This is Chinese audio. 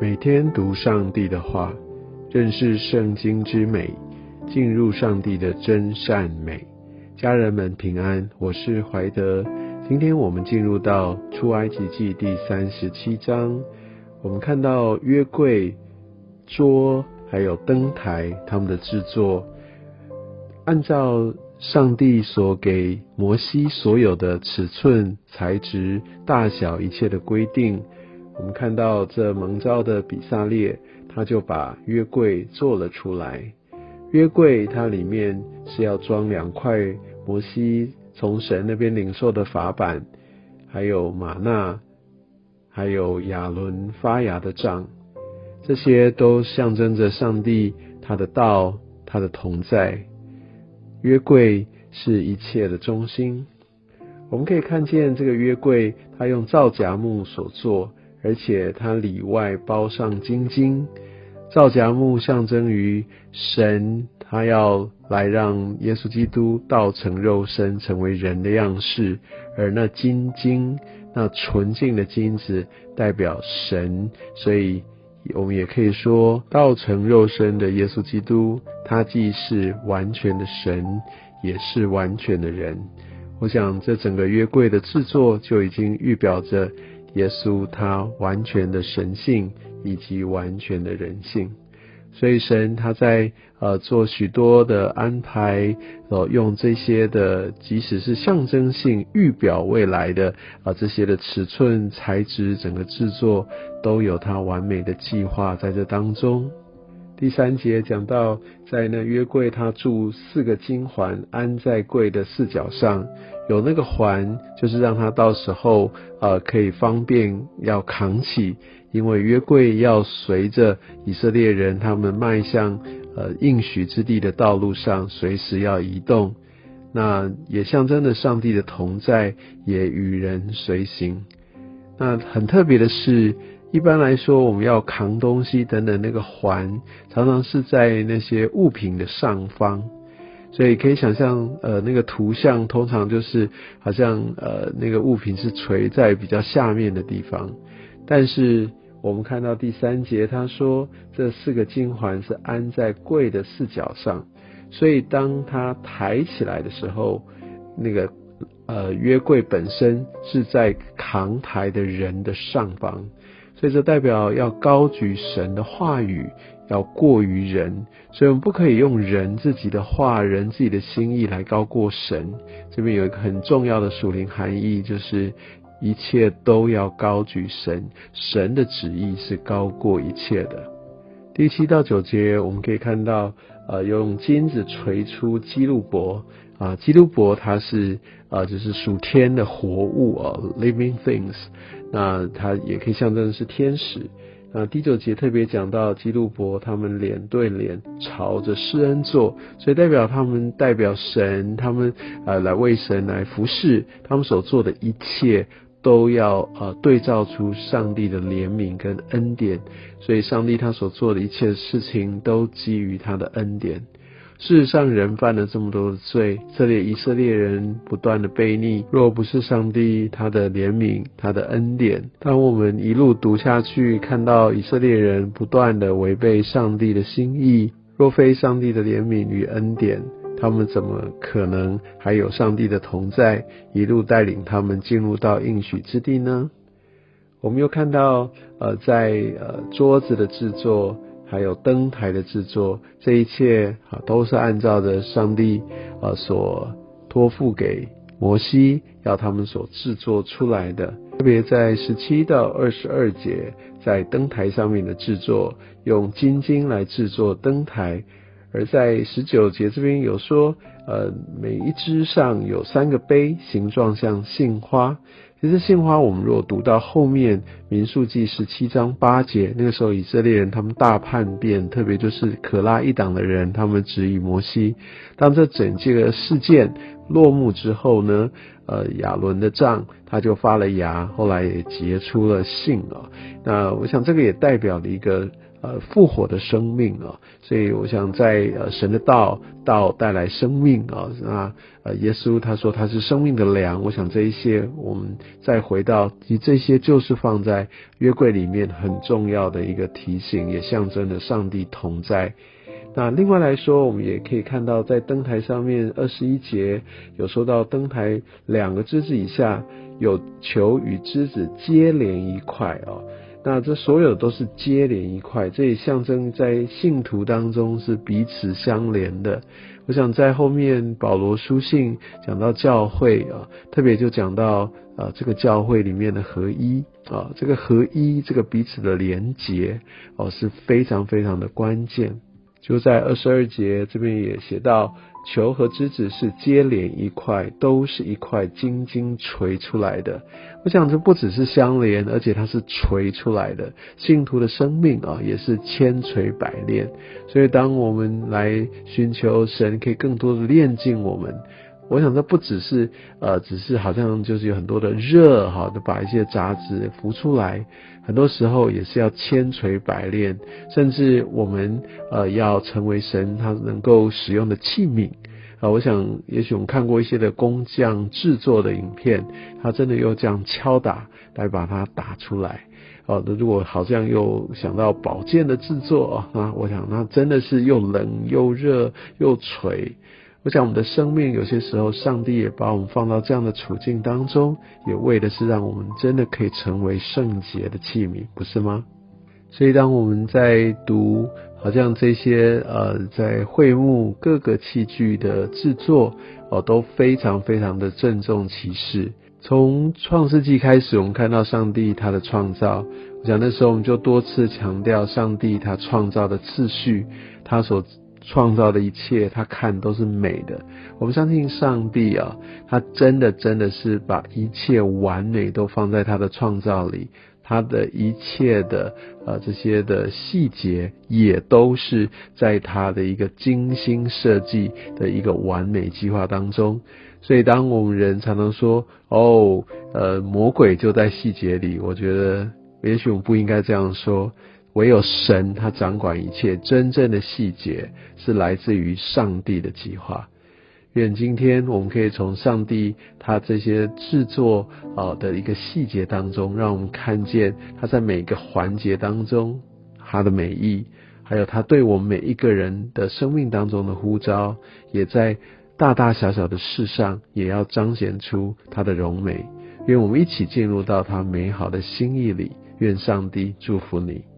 每天读上帝的话，认识圣经之美，进入上帝的真善美。家人们平安，我是怀德。今天我们进入到出埃及记第三十七章，我们看到约柜、桌还有灯台他们的制作，按照上帝所给摩西所有的尺寸、材质、大小一切的规定。我们看到这蒙召的比萨列，他就把约柜做了出来。约柜它里面是要装两块摩西从神那边领受的法版，还有玛纳，还有亚伦发芽的杖，这些都象征着上帝他的道，他的同在。约柜是一切的中心。我们可以看见这个约柜，它用皂荚木所做。而且它里外包上金金，皂荚木象征于神，他要来让耶稣基督道成肉身，成为人的样式。而那金金，那纯净的金子，代表神。所以，我们也可以说，道成肉身的耶稣基督，他既是完全的神，也是完全的人。我想，这整个约柜的制作就已经预表着。耶稣他完全的神性以及完全的人性，所以神他在呃做许多的安排，呃用这些的即使是象征性预表未来的啊这些的尺寸材质整个制作都有他完美的计划在这当中。第三节讲到，在那约柜，他铸四个金环，安在柜的四角上。有那个环，就是让他到时候呃可以方便要扛起，因为约柜要随着以色列人他们迈向呃应许之地的道路上，随时要移动。那也象征着上帝的同在，也与人随行。那很特别的是。一般来说，我们要扛东西等等，那个环常常是在那些物品的上方，所以可以想象，呃，那个图像通常就是好像呃那个物品是垂在比较下面的地方。但是我们看到第三节，他说这四个金环是安在柜的四角上，所以当他抬起来的时候，那个呃约柜本身是在扛抬的人的上方。所以这代表要高举神的话语，要过于人，所以我们不可以用人自己的话、人自己的心意来高过神。这边有一个很重要的属灵含义，就是一切都要高举神，神的旨意是高过一切的。第七到九节，我们可以看到，呃，用金子锤出基路伯啊，基路伯它是啊，就是属天的活物啊，living things。那它也可以象征是天使。那第九节特别讲到基路伯他们脸对脸朝着施恩座，所以代表他们代表神，他们呃来为神来服侍，他们所做的一切都要呃对照出上帝的怜悯跟恩典，所以上帝他所做的一切事情都基于他的恩典。事实上，人犯了这么多的罪，这里以色列人不断的背逆，若不是上帝他的怜悯、他的恩典，当我们一路读下去，看到以色列人不断的违背上帝的心意，若非上帝的怜悯与恩典，他们怎么可能还有上帝的同在，一路带领他们进入到应许之地呢？我们又看到，呃，在呃桌子的制作。还有灯台的制作，这一切啊都是按照着上帝啊所托付给摩西要他们所制作出来的。特别在十七到二十二节，在灯台上面的制作，用金金来制作灯台；而在十九节这边有说，呃，每一只上有三个杯，形状像杏花。其实杏花，我们如果读到后面《民数记》十七章八节，那个时候以色列人他们大叛变，特别就是可拉一党的人，他们质疑摩西。当这整个事件落幕之后呢，呃，亚伦的杖他就发了芽，后来也结出了杏啊。那我想这个也代表了一个呃复活的生命啊。所以我想在呃神的道道带来生命啊，那呃耶稣他说他是生命的粮。我想这一些我们再回到，其实这些就是放在约柜里面很重要的一个提醒，也象征着上帝同在。那另外来说，我们也可以看到，在灯台上面二十一节有说到灯台两个枝子以下有球与枝子接连一块哦。那这所有都是接连一块，这也象征在信徒当中是彼此相连的。我想在后面保罗书信讲到教会啊，特别就讲到啊这个教会里面的合一啊，这个合一这个彼此的连结哦是非常非常的关键。就在二十二节这边也写到，球和枝子是接连一块，都是一块晶晶锤出来的。我想这不只是相连，而且它是锤出来的。信徒的生命啊，也是千锤百炼。所以当我们来寻求神，可以更多的炼进我们。我想这不只是呃，只是好像就是有很多的热哈，就把一些杂质浮出来。很多时候也是要千锤百炼，甚至我们呃要成为神他能够使用的器皿啊。我想也许我们看过一些的工匠制作的影片，他真的又这样敲打来把它打出来哦。那如果好像又想到宝剑的制作啊，我想那真的是又冷又热又锤。我想，我们的生命有些时候，上帝也把我们放到这样的处境当中，也为的是让我们真的可以成为圣洁的器皿，不是吗？所以，当我们在读，好像这些呃，在会幕各个器具的制作哦，都非常非常的郑重其事。从创世纪开始，我们看到上帝他的创造，我想那时候我们就多次强调上帝他创造的次序，他所。创造的一切，他看都是美的。我们相信上帝啊，他真的真的是把一切完美都放在他的创造里，他的一切的呃这些的细节也都是在他的一个精心设计的一个完美计划当中。所以，当我们人常常说哦，呃，魔鬼就在细节里，我觉得也许我们不应该这样说。唯有神，他掌管一切，真正的细节是来自于上帝的计划。愿今天我们可以从上帝他这些制作啊的一个细节当中，让我们看见他在每个环节当中他的美意，还有他对我们每一个人的生命当中的呼召，也在大大小小的事上也要彰显出他的荣美。愿我们一起进入到他美好的心意里。愿上帝祝福你。